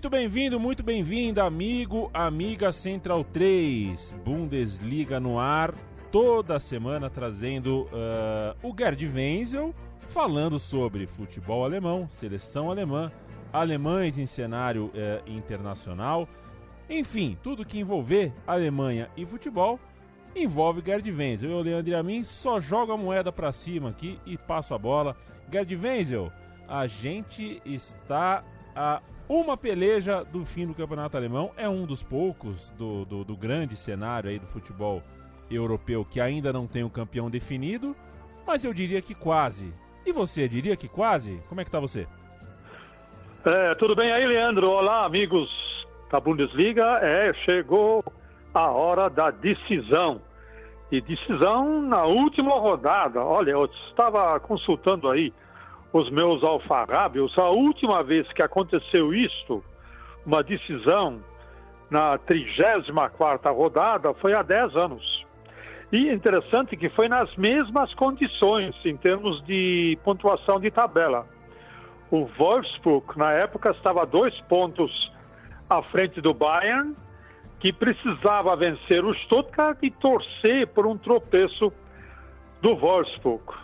Muito bem-vindo, muito bem-vinda, amigo, amiga Central 3, Bundesliga no ar, toda semana trazendo uh, o Gerd Wenzel falando sobre futebol alemão, seleção alemã, alemães em cenário uh, internacional, enfim, tudo que envolver Alemanha e futebol envolve Gerd Wenzel. Eu, Leandro Amin, só jogo a moeda para cima aqui e passo a bola. Gerd Wenzel, a gente está a uma peleja do fim do campeonato alemão. É um dos poucos do, do, do grande cenário aí do futebol europeu que ainda não tem um campeão definido, mas eu diria que quase. E você, diria que quase? Como é que tá você? É, tudo bem aí, Leandro? Olá, amigos da Bundesliga. É, chegou a hora da decisão. E decisão na última rodada. Olha, eu estava consultando aí os meus alfarrábios, a última vez que aconteceu isto, uma decisão na 34ª rodada, foi há 10 anos. E interessante que foi nas mesmas condições, em termos de pontuação de tabela. O Wolfsburg, na época, estava dois pontos à frente do Bayern, que precisava vencer o Stuttgart e torcer por um tropeço do Wolfsburg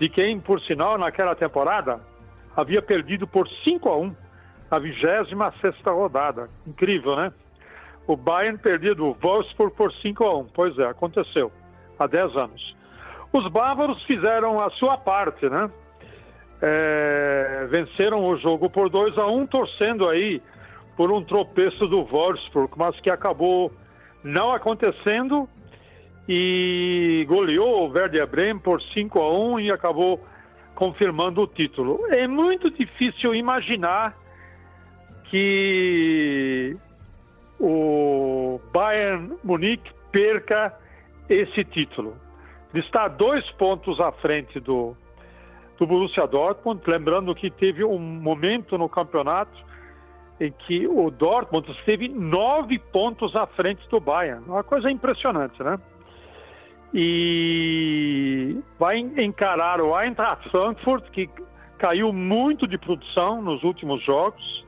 de quem, por sinal, naquela temporada havia perdido por 5 a 1 a 26 rodada. Incrível, né? O Bayern perdido o Wolfsburg por 5 a 1. Pois é, aconteceu há 10 anos. Os bávaros fizeram a sua parte, né? É, venceram o jogo por 2 a 1, torcendo aí por um tropeço do Wolfsburg, mas que acabou não acontecendo e goleou o Werder Bremen por 5 a 1 e acabou confirmando o título. É muito difícil imaginar que o Bayern Munique perca esse título. Ele está dois pontos à frente do, do Borussia Dortmund, lembrando que teve um momento no campeonato em que o Dortmund esteve nove pontos à frente do Bayern. Uma coisa impressionante, né? E vai encarar o Eintracht Frankfurt, que caiu muito de produção nos últimos jogos,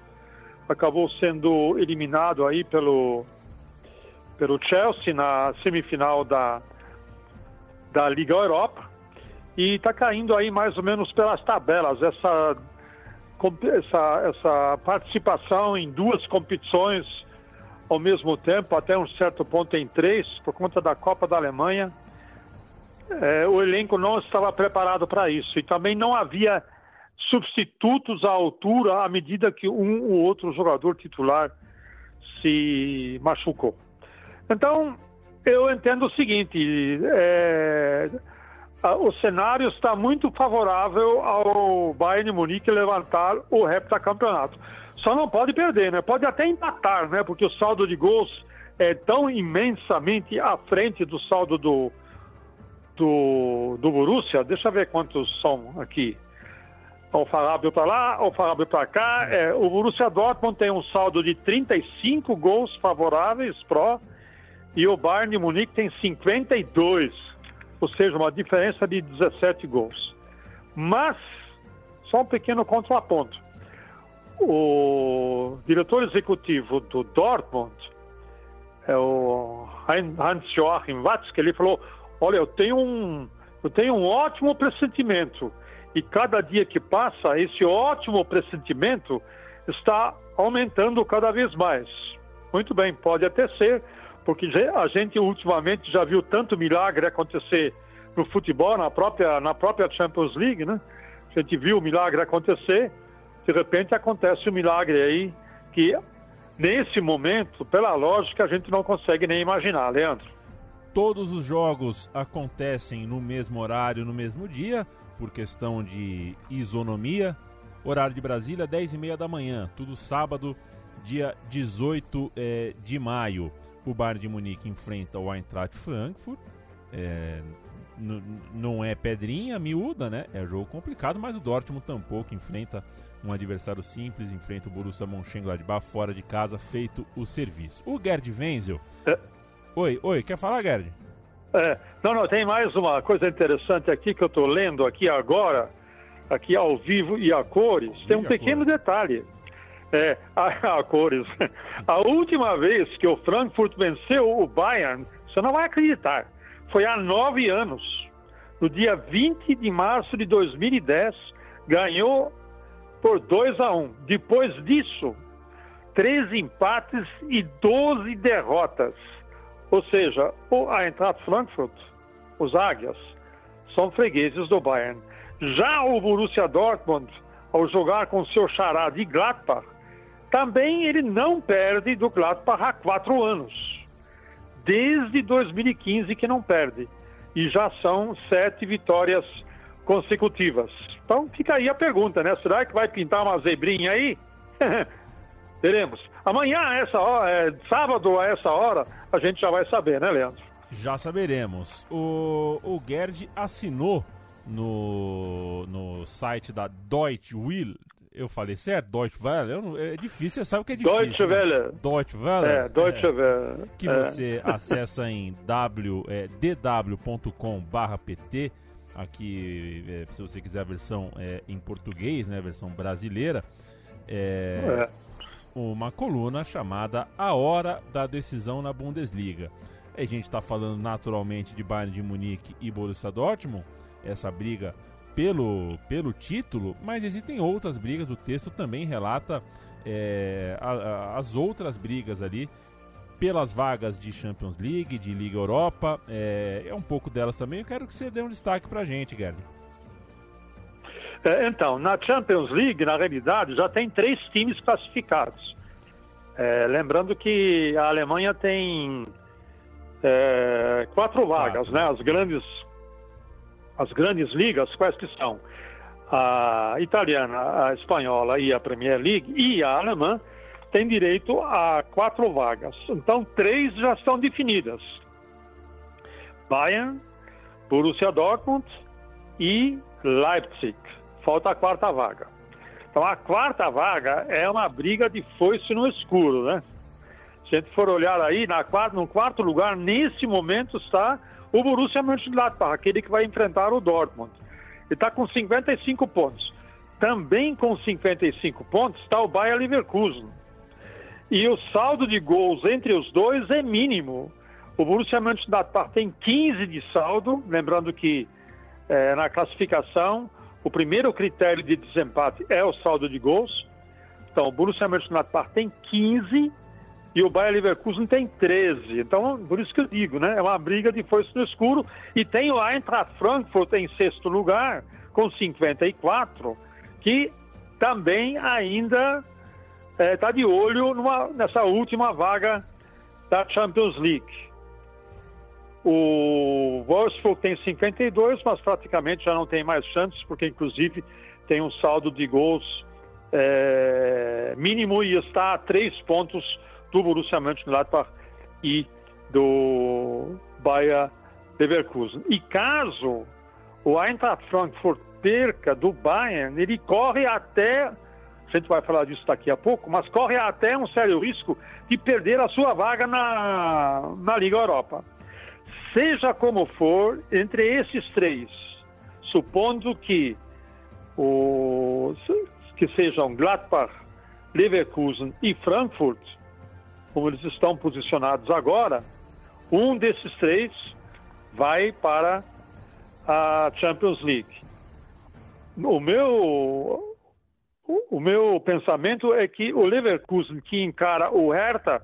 acabou sendo eliminado aí pelo, pelo Chelsea na semifinal da, da Liga Europa e está caindo aí mais ou menos pelas tabelas. Essa, essa, essa participação em duas competições ao mesmo tempo, até um certo ponto em três, por conta da Copa da Alemanha, é, o elenco não estava preparado para isso e também não havia substitutos à altura à medida que um ou outro jogador titular se machucou. Então, eu entendo o seguinte: é, o cenário está muito favorável ao Bayern Munique levantar o heptacampeonato. Só não pode perder, né? Pode até empatar, né? Porque o saldo de gols é tão imensamente à frente do saldo do, do, do Borussia, deixa eu ver quantos são aqui. O Fábio para lá, o Fábio para cá. É, o Borussia Dortmund tem um saldo de 35 gols favoráveis pró e o Bayern Munique tem 52, ou seja, uma diferença de 17 gols. Mas, só um pequeno contraponto. O diretor executivo do Dortmund, é o Hans-Joachim Watzke, ele falou: Olha, eu tenho um, eu tenho um ótimo pressentimento. E cada dia que passa, esse ótimo pressentimento está aumentando cada vez mais. muito bem, pode até ser, porque a gente ultimamente já viu tanto milagre acontecer no futebol, na própria, na própria Champions League, né? A gente viu o milagre acontecer, de repente acontece um milagre aí que, nesse momento, pela lógica, a gente não consegue nem imaginar, Leandro. Todos os jogos acontecem no mesmo horário, no mesmo dia, por questão de isonomia. Horário de Brasília, 10 e meia da manhã, tudo sábado, dia 18 é, de maio. O Bayern de Munique enfrenta o Eintracht Frankfurt. É, não é pedrinha miúda, né? É jogo complicado, mas o Dortmund tampouco enfrenta um adversário simples, enfrenta o Borussia Mönchengladbach fora de casa, feito o serviço. O Gerd Wenzel... Oi, oi, quer falar, Gerd? É, não, não, tem mais uma coisa interessante aqui que eu estou lendo aqui agora, aqui ao vivo e a cores. Tem um pequeno cores. detalhe. É, a, a cores. A última vez que o Frankfurt venceu o Bayern, você não vai acreditar foi há nove anos. No dia 20 de março de 2010, ganhou por 2 a 1. Um. Depois disso, três empates e 12 derrotas. Ou seja, o Eintracht Frankfurt, os Águias, são fregueses do Bayern. Já o Borussia Dortmund, ao jogar com seu xará de Gladbach, também ele não perde do Gladbach há quatro anos desde 2015 que não perde. E já são sete vitórias consecutivas. Então fica aí a pergunta, né? Será que vai pintar uma zebrinha aí? Teremos. Amanhã, a essa hora, é, sábado a essa hora, a gente já vai saber, né, Leandro? Já saberemos. O, o Gerd assinou no, no site da Deutsche Will, eu falei certo? Deutsche Welle? Não, é difícil, você sabe o que é difícil. Deutsche né? Welle. Deutsche Welle. É, Deutsche é, Welle. Que é. você acessa em w, é, dw.com/pt. Aqui, é, se você quiser a versão é, em português, né, a versão brasileira, é, uma coluna chamada A Hora da Decisão na Bundesliga. A gente está falando naturalmente de Bayern de Munique e Borussia Dortmund, essa briga pelo, pelo título, mas existem outras brigas. O texto também relata é, a, a, as outras brigas ali pelas vagas de Champions League, de Liga Europa. É, é um pouco delas também. Eu quero que você dê um destaque pra gente, Gerd. É, então, na Champions League, na realidade, já tem três times classificados. É, lembrando que a Alemanha tem é, quatro vagas, né? As grandes as grandes ligas, quais que são? A italiana, a espanhola e a Premier League e a alemã têm direito a quatro vagas. Então, três já estão definidas. Bayern, Borussia Dortmund e Leipzig. Falta a quarta vaga. Então, a quarta vaga é uma briga de foice no escuro, né? Se a gente for olhar aí, na quarta, no quarto lugar, nesse momento está o Borussia Mönchengladbach, aquele que vai enfrentar o Dortmund. Ele está com 55 pontos. Também com 55 pontos está o Bayer Leverkusen. E o saldo de gols entre os dois é mínimo. O Borussia Mönchengladbach tem 15 de saldo, lembrando que é, na classificação o primeiro critério de desempate é o saldo de gols. Então, o Borussia Mönchengladbach tem 15 e o Bayer Leverkusen tem 13. Então, por isso que eu digo, né? É uma briga de força no escuro. E tem o Eintracht Frankfurt em sexto lugar, com 54, que também ainda está é, tá de olho numa, nessa última vaga da Champions League. O Wolfsburg tem 52, mas praticamente já não tem mais chances, porque inclusive tem um saldo de gols é, mínimo e está a três pontos do Borussia Mönchengladbach e do Bayer Leverkusen. E caso o Eintracht Frankfurt perca do Bayern, ele corre até, a gente vai falar disso daqui a pouco, mas corre até um sério risco de perder a sua vaga na, na Liga Europa. Seja como for, entre esses três, supondo que, o, que sejam Gladbach, Leverkusen e Frankfurt, como eles estão posicionados agora, um desses três vai para a Champions League. O meu, o meu pensamento é que o Leverkusen, que encara o Hertha,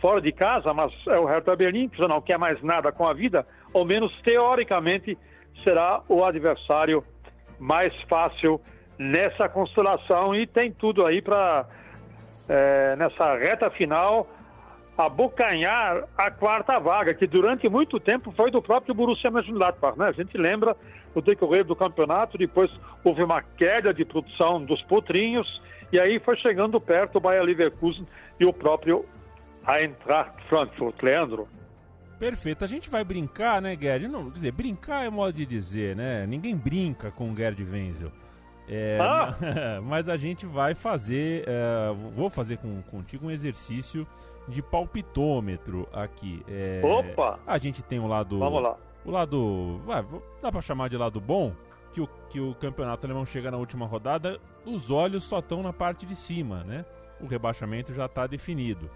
fora de casa, mas é o Hertha Berlim, que já não quer mais nada com a vida, ao menos teoricamente será o adversário mais fácil nessa constelação e tem tudo aí para, é, nessa reta final, abocanhar a quarta vaga, que durante muito tempo foi do próprio Borussia Mönchengladbach, né? A gente lembra no decorrer do campeonato, depois houve uma queda de produção dos potrinhos e aí foi chegando perto o Bayer Leverkusen e o próprio Eintracht Frankfurt. Leandro? Perfeito. A gente vai brincar, né, Gerd? Não, quer dizer, brincar é modo de dizer, né? Ninguém brinca com o Gerd Wenzel. É, ah. mas a gente vai fazer, é, vou fazer com, contigo um exercício de palpitômetro aqui. É, Opa! A gente tem o lado. Vamos lá. O lado. Vai, dá pra chamar de lado bom? Que o, que o campeonato alemão chega na última rodada, os olhos só estão na parte de cima, né? O rebaixamento já está definido.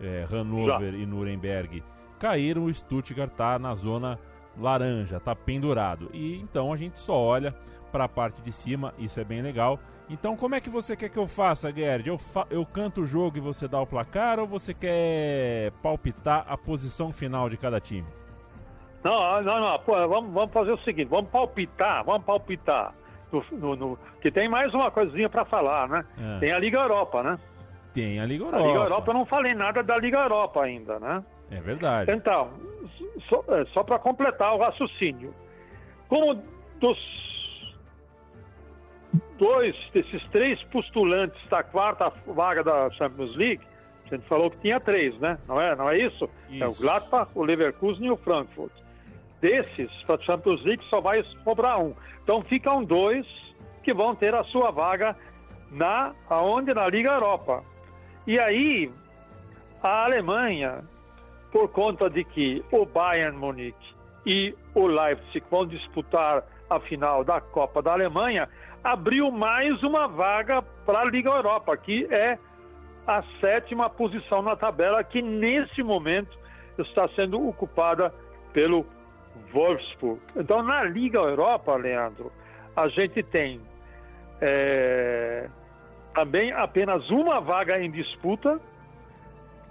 É, Hannover já. e Nuremberg caíram, o Stuttgart está na zona laranja, está pendurado. E então a gente só olha para a parte de cima, isso é bem legal. Então, como é que você quer que eu faça, Gerd? Eu, fa eu canto o jogo e você dá o placar ou você quer palpitar a posição final de cada time? Não, não, não. Pô, vamos, vamos fazer o seguinte: vamos palpitar, vamos palpitar. No, no, no que tem mais uma coisinha para falar, né? É. Tem a Liga Europa, né? Tem a Liga Europa. A Liga Europa, eu não falei nada da Liga Europa ainda, né? É verdade. Então, só, é, só para completar o raciocínio. Como dos dois desses três postulantes da quarta vaga da Champions League, a gente falou que tinha três, né? Não é, não é isso? isso. É o Gladbach, o Leverkusen e o Frankfurt. Desses, para a Champions League só vai sobrar um. Então ficam dois que vão ter a sua vaga na aonde na Liga Europa. E aí a Alemanha, por conta de que o Bayern Munique e o Leipzig vão disputar a final da Copa da Alemanha, abriu mais uma vaga para a Liga Europa, que é a sétima posição na tabela, que nesse momento está sendo ocupada pelo Wolfsburg. Então, na Liga Europa, Leandro, a gente tem é, também apenas uma vaga em disputa,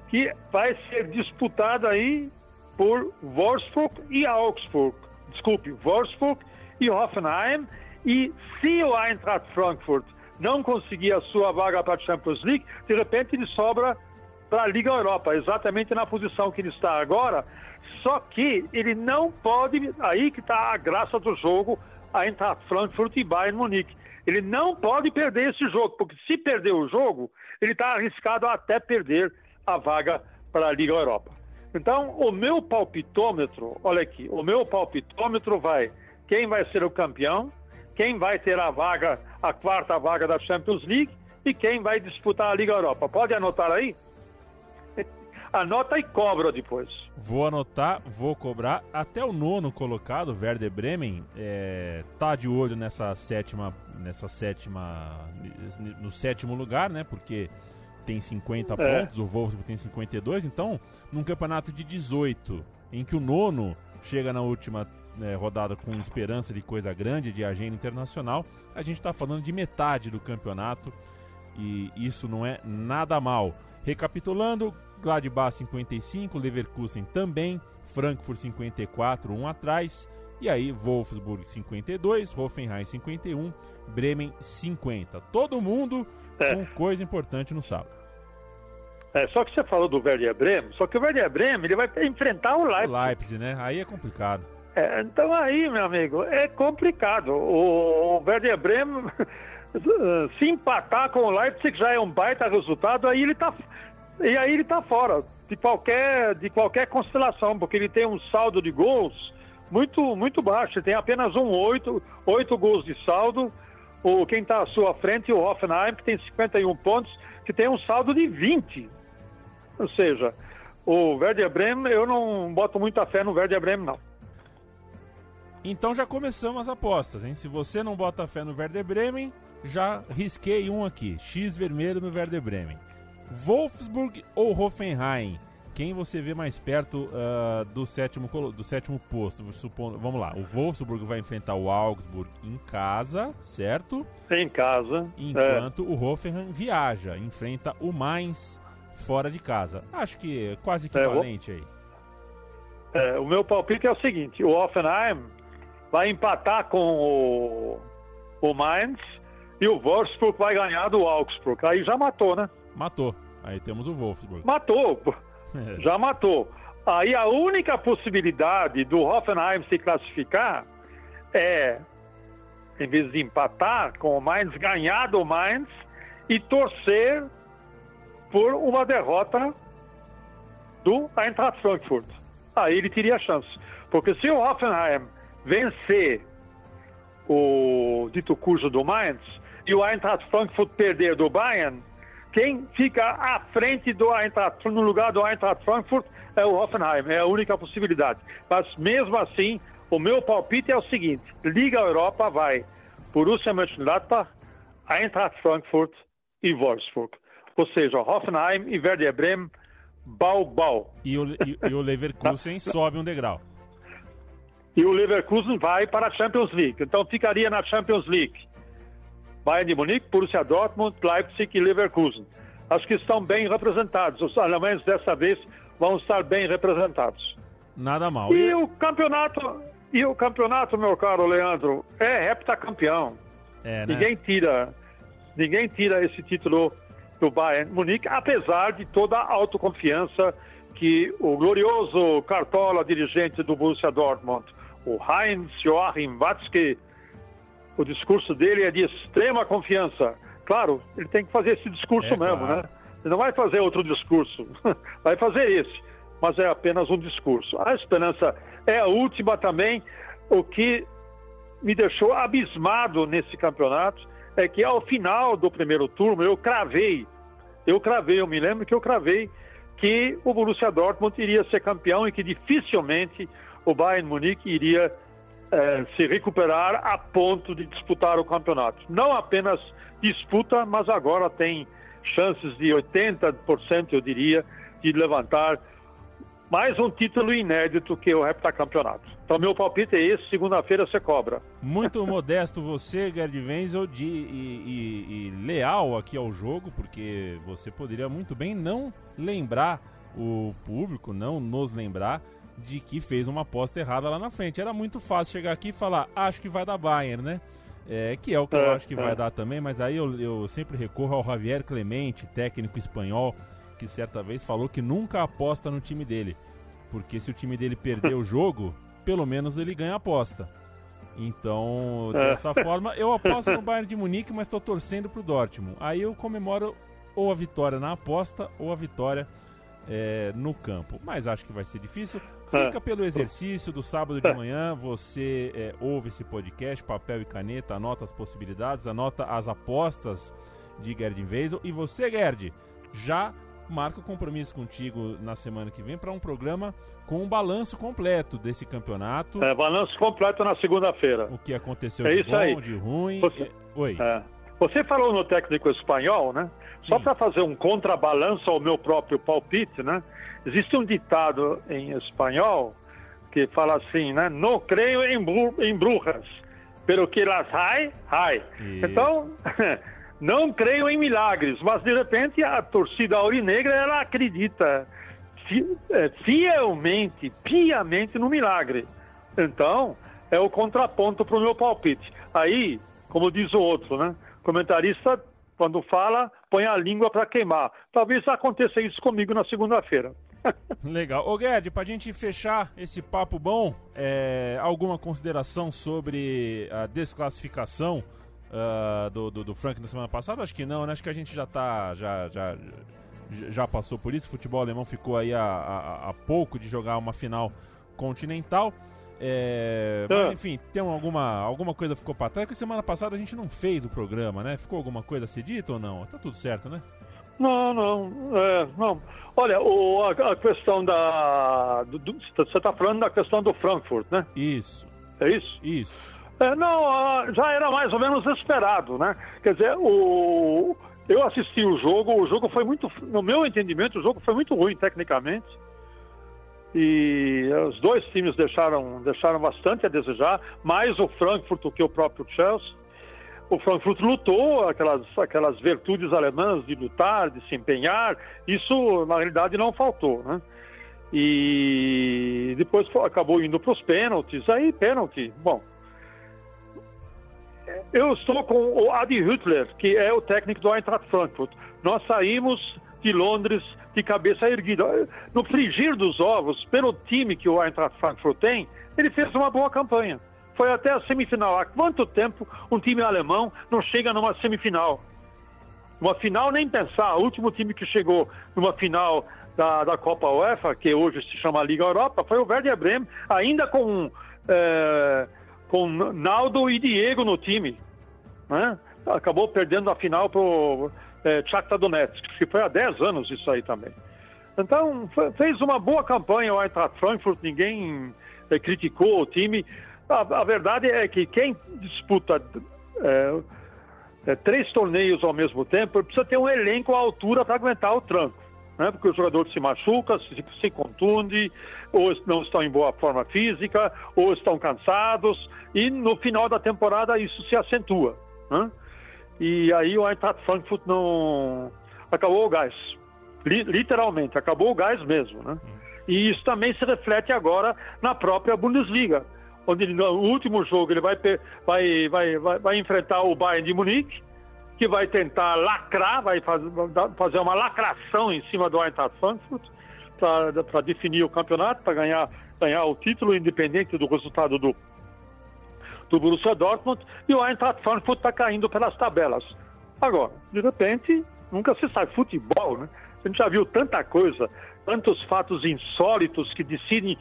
que vai ser disputada aí por Wolfsburg e Augsburg. Desculpe, Wolfsburg e Hoffenheim e se o Eintracht Frankfurt não conseguir a sua vaga para a Champions League, de repente ele sobra para a Liga Europa, exatamente na posição que ele está agora. Só que ele não pode, aí que está a graça do jogo, Eintracht Frankfurt e Bayern Munique. Ele não pode perder esse jogo, porque se perder o jogo, ele está arriscado até perder a vaga para a Liga Europa. Então, o meu palpitômetro, olha aqui, o meu palpitômetro vai quem vai ser o campeão, quem vai ter a vaga, a quarta vaga da Champions League e quem vai disputar a Liga Europa. Pode anotar aí? Anota e cobra depois. Vou anotar, vou cobrar. Até o nono colocado, Werder Bremen, é, tá de olho nessa sétima, nessa sétima, no sétimo lugar, né? Porque tem 50 é. pontos, o Wolfsburg tem 52. Então, num campeonato de 18, em que o nono chega na última né, rodada com esperança de coisa grande, de agenda internacional, a gente está falando de metade do campeonato e isso não é nada mal. Recapitulando, Gladbach 55, Leverkusen também, Frankfurt 54, um atrás, e aí Wolfsburg 52, Hoffenheim 51, Bremen 50. Todo mundo é. com coisa importante no sábado. É, só que você falou do Werder Bremen, só que o Werder Bremen ele vai enfrentar o Leipzig. O Leipzig, né? Aí é complicado. É, então aí, meu amigo, é complicado. O, o Werder Bremen se empatar com o Leipzig já é um baita resultado, aí ele tá e aí ele tá fora de qualquer de qualquer constelação, porque ele tem um saldo de gols muito muito baixo, ele tem apenas um oito, oito gols de saldo. O quem está à sua frente, o Hoffenheim, que tem 51 pontos, que tem um saldo de 20. Ou seja, o Werder Bremen, eu não boto muita fé no Werder Bremen não. Então já começamos as apostas, hein? Se você não bota fé no Werder Bremen, já risquei um aqui. X vermelho no Werder Bremen. Wolfsburg ou Hoffenheim? Quem você vê mais perto uh, do, sétimo, do sétimo posto? Supondo, vamos lá, o Wolfsburg vai enfrentar o Augsburg em casa, certo? Em casa. Enquanto é. o Hoffenheim viaja, enfrenta o Mainz fora de casa. Acho que é quase equivalente aí. É, o meu palpite é o seguinte: o Offenheim vai empatar com o, o Mainz e o Wolfsburg vai ganhar do Augsburg. Aí já matou, né? Matou. Aí temos o Wolfsburg. Matou. já matou. Aí a única possibilidade do Hoffenheim se classificar é, em vez de empatar com o Mainz, ganhar do Mainz e torcer por uma derrota do Eintracht Frankfurt. Aí ele teria chance. Porque se o Hoffenheim vencer o dito cujo do Mainz e o Eintracht Frankfurt perder do Bayern, quem fica à frente do Eintracht, no lugar do Eintracht Frankfurt é o Hoffenheim, é a única possibilidade. Mas mesmo assim, o meu palpite é o seguinte: Liga Europa vai Borussia Mönchengladbach, Eintracht Frankfurt e Wolfsburg. Ou seja, Hoffenheim e Werder Bremen, bau, bau. E o, e, e o Leverkusen sobe um degrau. E o Leverkusen vai para a Champions League. Então ficaria na Champions League. Bayern de Munique, Borussia Dortmund, Leipzig e Leverkusen. Acho que estão bem representados. Os alemães dessa vez vão estar bem representados. Nada mal. E, e o campeonato, e o campeonato, meu caro Leandro, é heptacampeão. É, né? Ninguém tira, ninguém tira esse título do Bayern Munique, apesar de toda a autoconfiança que o glorioso Cartola, dirigente do Borussia Dortmund, o Heinz Joachim Watzke, o discurso dele é de extrema confiança. Claro, ele tem que fazer esse discurso é, mesmo, claro. né? Ele não vai fazer outro discurso, vai fazer esse, mas é apenas um discurso. A esperança é a última também. O que me deixou abismado nesse campeonato é que ao final do primeiro turno eu cravei, eu cravei, eu me lembro que eu cravei que o Borussia Dortmund iria ser campeão e que dificilmente o Bayern Munique iria eh, se recuperar a ponto de disputar o campeonato. Não apenas disputa, mas agora tem chances de 80%, eu diria, de levantar mais um título inédito que o heptacampeonato. Então, meu palpite é esse: segunda-feira você cobra. Muito modesto você, Gerd Wenzel, de, e, e, e, leal aqui ao jogo, porque você poderia muito bem não lembrar o público, não nos lembrar de que fez uma aposta errada lá na frente. Era muito fácil chegar aqui e falar, acho que vai dar Bayern, né? É, que é o que é, eu acho que é. vai dar também, mas aí eu, eu sempre recorro ao Javier Clemente, técnico espanhol, que certa vez falou que nunca aposta no time dele. Porque se o time dele perder o jogo, pelo menos ele ganha a aposta. Então, é. dessa forma, eu aposto no Bayern de Munique, mas estou torcendo pro Dortmund. Aí eu comemoro ou a vitória na aposta ou a vitória é, no campo. Mas acho que vai ser difícil. Fica pelo exercício do sábado de manhã. Você é, ouve esse podcast, papel e caneta, anota as possibilidades, anota as apostas de Gerd Weisel. E você, Gerd, já marca o compromisso contigo na semana que vem para um programa com um balanço completo desse campeonato. É, balanço completo na segunda-feira. O que aconteceu é de bom, aí. de ruim. Você, Oi. É, você falou no técnico espanhol, né? Só para fazer um contrabalanço ao meu próprio palpite, né? Existe um ditado em espanhol que fala assim, né? Não creio em, bru em bruxas, pero que las hay, hay. Então, não creio em milagres, mas de repente a torcida aurinegra ela acredita é, fielmente, piamente no milagre. Então, é o contraponto para o meu palpite. Aí, como diz o outro, né? Comentarista, quando fala, põe a língua para queimar. Talvez aconteça isso comigo na segunda-feira. Legal. Ô Guedes, pra gente fechar esse papo bom, é, alguma consideração sobre a desclassificação uh, do, do, do, Frank na semana passada? Acho que não, né? Acho que a gente já tá. Já, já, já passou por isso. O futebol alemão ficou aí a, a, a pouco de jogar uma final continental. É, mas enfim, tem alguma, alguma coisa ficou para trás? Porque semana passada a gente não fez o programa, né? Ficou alguma coisa a ser dita ou não? Tá tudo certo, né? Não, não, é, não. Olha, o, a, a, questão da. Do, você está falando da questão do Frankfurt, né? Isso. É isso? Isso. É, não, já era mais ou menos esperado, né? Quer dizer, o, eu assisti o jogo, o jogo foi muito. No meu entendimento, o jogo foi muito ruim tecnicamente. E os dois times deixaram, deixaram bastante a desejar, mais o Frankfurt do que o próprio Chelsea. o Frankfurt lutou, aquelas, aquelas virtudes alemãs de lutar, de se empenhar, isso na realidade não faltou, né? E depois acabou indo para os pênaltis, aí pênalti, bom. Eu estou com o Adi Hüttler, que é o técnico do Eintracht Frankfurt. Nós saímos de Londres de cabeça erguida. No frigir dos ovos, pelo time que o Eintracht Frankfurt tem, ele fez uma boa campanha foi até a semifinal. Há quanto tempo um time alemão não chega numa semifinal? Uma final nem pensar. O último time que chegou numa final da, da Copa UEFA, que hoje se chama Liga Europa, foi o Werder Bremen, ainda com, é, com Naldo e Diego no time. Né? Acabou perdendo a final para é, Donetsk, que foi há 10 anos isso aí também. Então, fez uma boa campanha o Eintracht Frankfurt, ninguém é, criticou o time. A, a, verdade é que quem disputa é, é, três torneios ao mesmo tempo precisa ter um elenco à altura para aguentar o tranco. Né? Porque o jogador se machuca, se, se contunde, ou não estão em boa forma física, ou estão cansados, e no final da temporada isso se acentua. Né? E aí o Eintracht Frankfurt não acabou o gás, literalmente acabou o gás mesmo, né? E isso também se reflete agora na própria Bundesliga onde no último jogo ele vai, vai, vai, vai, enfrentar o Bayern de Munique, que vai tentar lacrar, vai fazer uma lacração em cima do Eintracht Frankfurt para definir o campeonato, para ganhar, ganhar o título independente do resultado do, do Borussia Dortmund, e o Eintracht Frankfurt está caindo pelas tabelas. Agora, de repente, nunca se sabe, futebol, né? A gente já viu tanta coisa, tantos fatos insólitos que decidem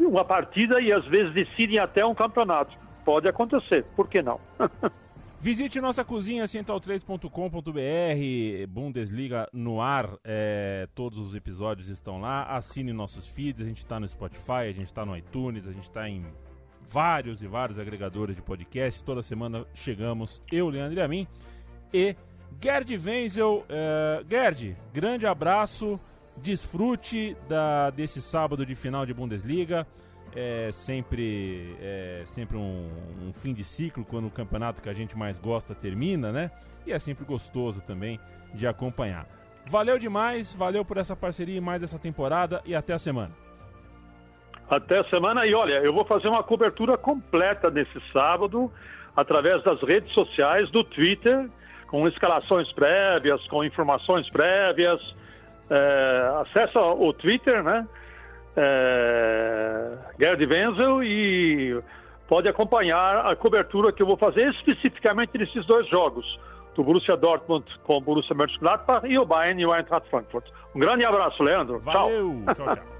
uma partida e às vezes decidem até um campeonato. Pode acontecer, por que não? Visite nossa cozinha central3.com.br, Bundesliga no ar, é, todos os episódios estão lá. Assine nossos feeds, a gente está no Spotify, a gente está no iTunes, a gente está em vários e vários agregadores de podcast. Toda semana chegamos, eu, Leandro e a mim, e Gerd Wenzel. É, Gerd, grande abraço. Desfrute da, desse sábado de final de Bundesliga. É sempre, é sempre um, um, fim de ciclo quando o campeonato que a gente mais gosta termina, né? E é sempre gostoso também de acompanhar. Valeu demais, valeu por essa parceria e mais essa temporada e até a semana. Até semana e olha, eu vou fazer uma cobertura completa nesse sábado através das redes sociais, do Twitter, com escalações prévias, com informações prévias é, acessa o Twitter, né? É, Gerd Wenzel e pode acompanhar a cobertura que eu vou fazer especificamente nesses dois jogos, do Borussia Dortmund com o Borussia Mönchengladbach e o Bayern e o Eintracht Frankfurt. Um grande abraço, Leandro. Valeu. tchau. tchau, tchau.